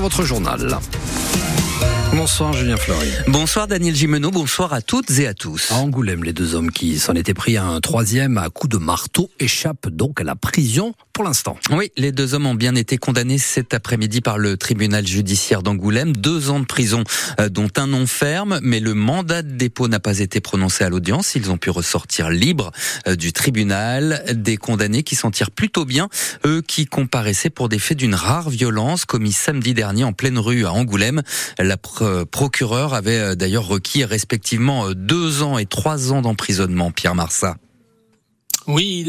votre journal. Bonsoir Julien Fleury. Bonsoir Daniel Gimeno, bonsoir à toutes et à tous. À Angoulême, les deux hommes qui s'en étaient pris à un troisième à coup de marteau échappent donc à la prison pour l'instant. Oui, les deux hommes ont bien été condamnés cet après-midi par le tribunal judiciaire d'Angoulême. Deux ans de prison, euh, dont un nom ferme, mais le mandat de dépôt n'a pas été prononcé à l'audience. Ils ont pu ressortir libres euh, du tribunal. Des condamnés qui s'en tirent plutôt bien, eux qui comparaissaient pour des faits d'une rare violence commis samedi dernier en pleine rue à Angoulême. La procureur avait euh, d'ailleurs requis respectivement euh, deux ans et trois ans d'emprisonnement, Pierre Marsat. Oui,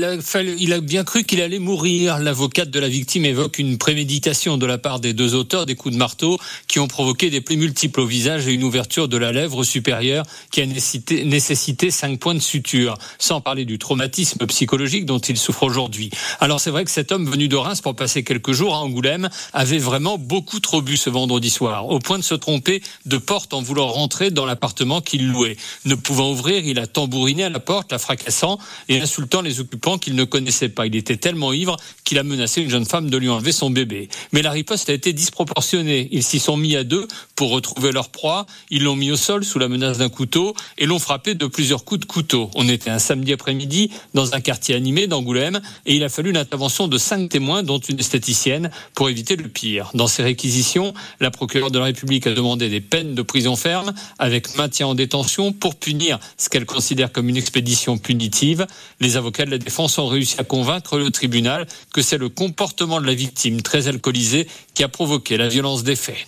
il a, bien cru qu'il allait mourir. L'avocate de la victime évoque une préméditation de la part des deux auteurs des coups de marteau qui ont provoqué des plaies multiples au visage et une ouverture de la lèvre supérieure qui a nécessité, nécessité cinq points de suture, sans parler du traumatisme psychologique dont il souffre aujourd'hui. Alors c'est vrai que cet homme venu de Reims pour passer quelques jours à Angoulême avait vraiment beaucoup trop bu ce vendredi soir, au point de se tromper de porte en voulant rentrer dans l'appartement qu'il louait. Ne pouvant ouvrir, il a tambouriné à la porte, la fracassant et insultant les occupants qu'il ne connaissait pas. Il était tellement ivre qu'il a menacé une jeune femme de lui enlever son bébé. Mais la riposte a été disproportionnée. Ils s'y sont mis à deux pour retrouver leur proie. Ils l'ont mis au sol sous la menace d'un couteau et l'ont frappé de plusieurs coups de couteau. On était un samedi après-midi dans un quartier animé d'Angoulême et il a fallu l'intervention de cinq témoins, dont une esthéticienne, pour éviter le pire. Dans ces réquisitions, la procureure de la République a demandé des peines de prison ferme avec maintien en détention pour punir ce qu'elle considère comme une expédition punitive. Les avocats de la défense ont réussi à convaincre le tribunal que c'est le comportement de la victime très alcoolisée qui a provoqué la violence des faits.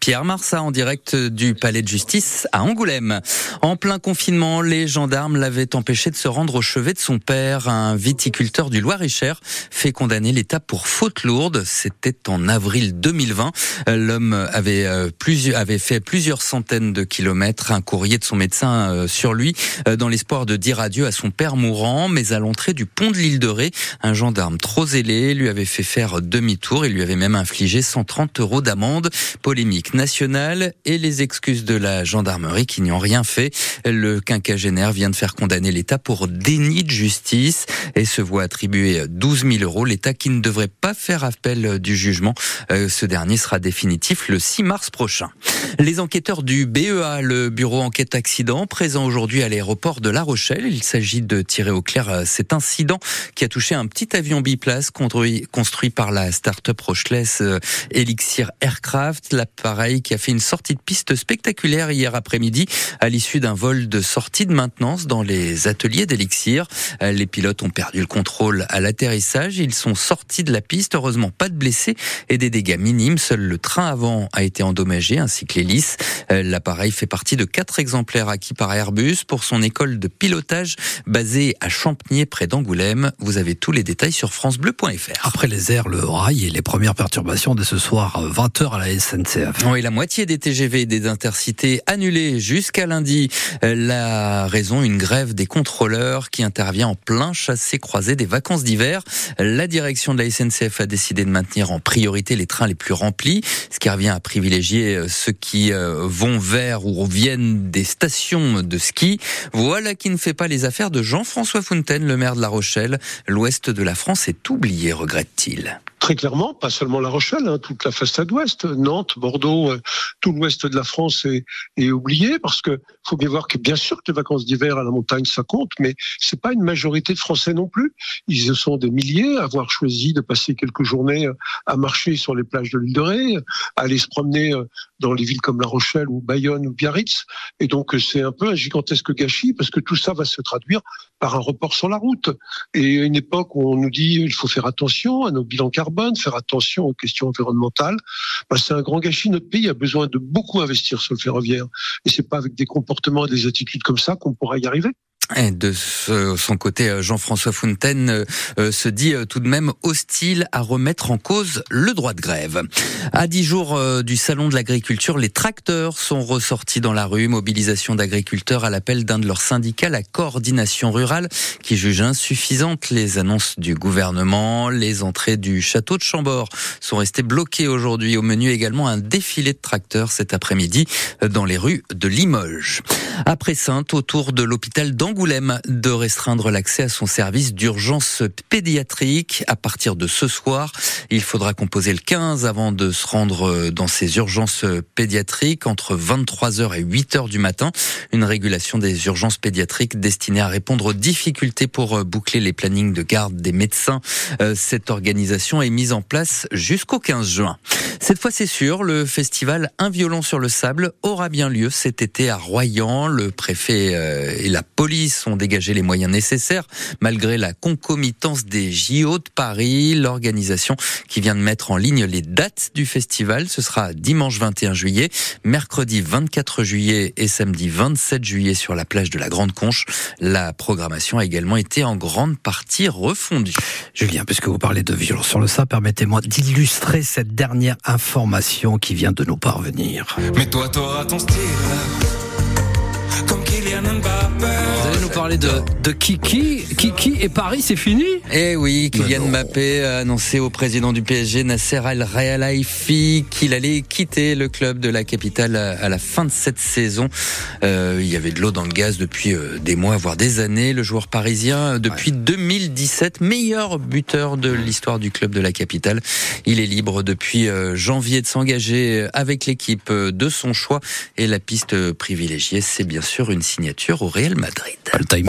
Pierre Marsat en direct du palais de justice à Angoulême. En plein confinement, les gendarmes l'avaient empêché de se rendre au chevet de son père, un viticulteur du Loir-et-Cher, fait condamner l'État pour faute lourde. C'était en avril 2020. L'homme avait, euh, avait fait plusieurs centaines de kilomètres, un courrier de son médecin euh, sur lui, euh, dans l'espoir de dire adieu à son père mourant. Mais à l'entrée du pont de l'île de Ré, un gendarme trop zélé lui avait fait faire demi-tour et lui avait même infligé 130 euros d'amende. Polémique nationale et les excuses de la gendarmerie qui n'y ont rien fait. Le quinquagénaire vient de faire condamner l'État pour déni de justice et se voit attribuer 12 000 euros. L'État qui ne devrait pas faire appel du jugement. Euh, ce dernier sera définitif le 6 mars prochain. Les enquêteurs du BEA, le bureau enquête accident, présent aujourd'hui à l'aéroport de La Rochelle. Il s'agit de tirer au clair cet incident qui a touché un petit avion biplace construit, construit par la start-up Rocheleuse euh, Elixir Aircraft. L'appareil qui a fait une sortie de piste spectaculaire hier après-midi à l'issue d'un vol de sortie de maintenance dans les ateliers d'Elixir. Les pilotes ont perdu le contrôle à l'atterrissage. Ils sont sortis de la piste. Heureusement, pas de blessés et des dégâts minimes. Seul le train avant a été endommagé ainsi que l'hélice. L'appareil fait partie de quatre exemplaires acquis par Airbus pour son école de pilotage basée à Champniers près d'Angoulême. Vous avez tous les détails sur francebleu.fr. Après les airs, le rail et les premières perturbations de ce soir 20h à la SNCF. Oui, la moitié des TGV et des intercités annulés jusqu'à lundi. La raison, une grève des contrôleurs qui intervient en plein chassé-croisé des vacances d'hiver. La direction de la SNCF a décidé de maintenir en priorité les trains les plus remplis, ce qui revient à privilégier euh, ceux qui euh, vont vers ou viennent des stations de ski. Voilà qui ne fait pas les affaires de Jean-François Fontaine, le maire de La Rochelle. L'ouest de la France est oublié, regrette-t-il très clairement, pas seulement La Rochelle, hein, toute la façade ouest, Nantes, Bordeaux, euh, tout l'ouest de la France est, oublié parce que faut bien voir que bien sûr que les vacances d'hiver à la montagne ça compte, mais c'est pas une majorité de Français non plus. Ils sont des milliers à avoir choisi de passer quelques journées euh, à marcher sur les plages de l'île de Ré, à aller se promener euh, dans les villes comme La Rochelle ou Bayonne ou Biarritz. Et donc c'est un peu un gigantesque gâchis parce que tout ça va se traduire par un report sur la route. Et à une époque où on nous dit il faut faire attention à nos bilans carbone faire attention aux questions environnementales. Bah, c'est un grand gâchis. Notre pays a besoin de beaucoup investir sur le ferroviaire. Et c'est pas avec des comportements et des attitudes comme ça qu'on pourra y arriver. De son côté, Jean-François Fontaine euh, euh, se dit euh, tout de même hostile à remettre en cause le droit de grève. À dix jours du salon de l'agriculture, les tracteurs sont ressortis dans la rue. Mobilisation d'agriculteurs à l'appel d'un de leurs syndicats, la coordination rurale, qui juge insuffisantes les annonces du gouvernement. Les entrées du château de Chambord sont restées bloquées aujourd'hui. Au menu également un défilé de tracteurs cet après-midi dans les rues de Limoges. Après Sainte, autour de l'hôpital d'Angoulême, d'Angoulême de restreindre l'accès à son service d'urgence pédiatrique à partir de ce soir. Il faudra composer le 15 avant de se rendre dans ces urgences pédiatriques entre 23h et 8h du matin. Une régulation des urgences pédiatriques destinée à répondre aux difficultés pour boucler les plannings de garde des médecins. Euh, cette organisation est mise en place jusqu'au 15 juin. Cette fois, c'est sûr, le festival Un violon sur le sable aura bien lieu cet été à Royan. Le préfet euh, et la police ont dégagé les moyens nécessaires malgré la concomitance des JO de Paris. L'organisation qui vient de mettre en ligne les dates du festival, ce sera dimanche 21 juillet, mercredi 24 juillet et samedi 27 juillet sur la plage de la Grande Conche. La programmation a également été en grande partie refondue. Julien, puisque vous parlez de violon sur le sable, permettez-moi d'illustrer cette dernière information qui vient de nous parvenir. Mais toi, t'auras ton style. Comme Kylian Mbappé parler de, de Kiki. Kiki et Paris, c'est fini Eh oui, Kylian Mbappé a annoncé au président du PSG, Nasser Al-Khelaifi, qu'il allait quitter le club de la capitale à la fin de cette saison. Euh, il y avait de l'eau dans le gaz depuis euh, des mois, voire des années. Le joueur parisien, depuis 2017, meilleur buteur de l'histoire du club de la capitale. Il est libre depuis euh, janvier de s'engager avec l'équipe de son choix. Et la piste privilégiée, c'est bien sûr une signature au Real Madrid.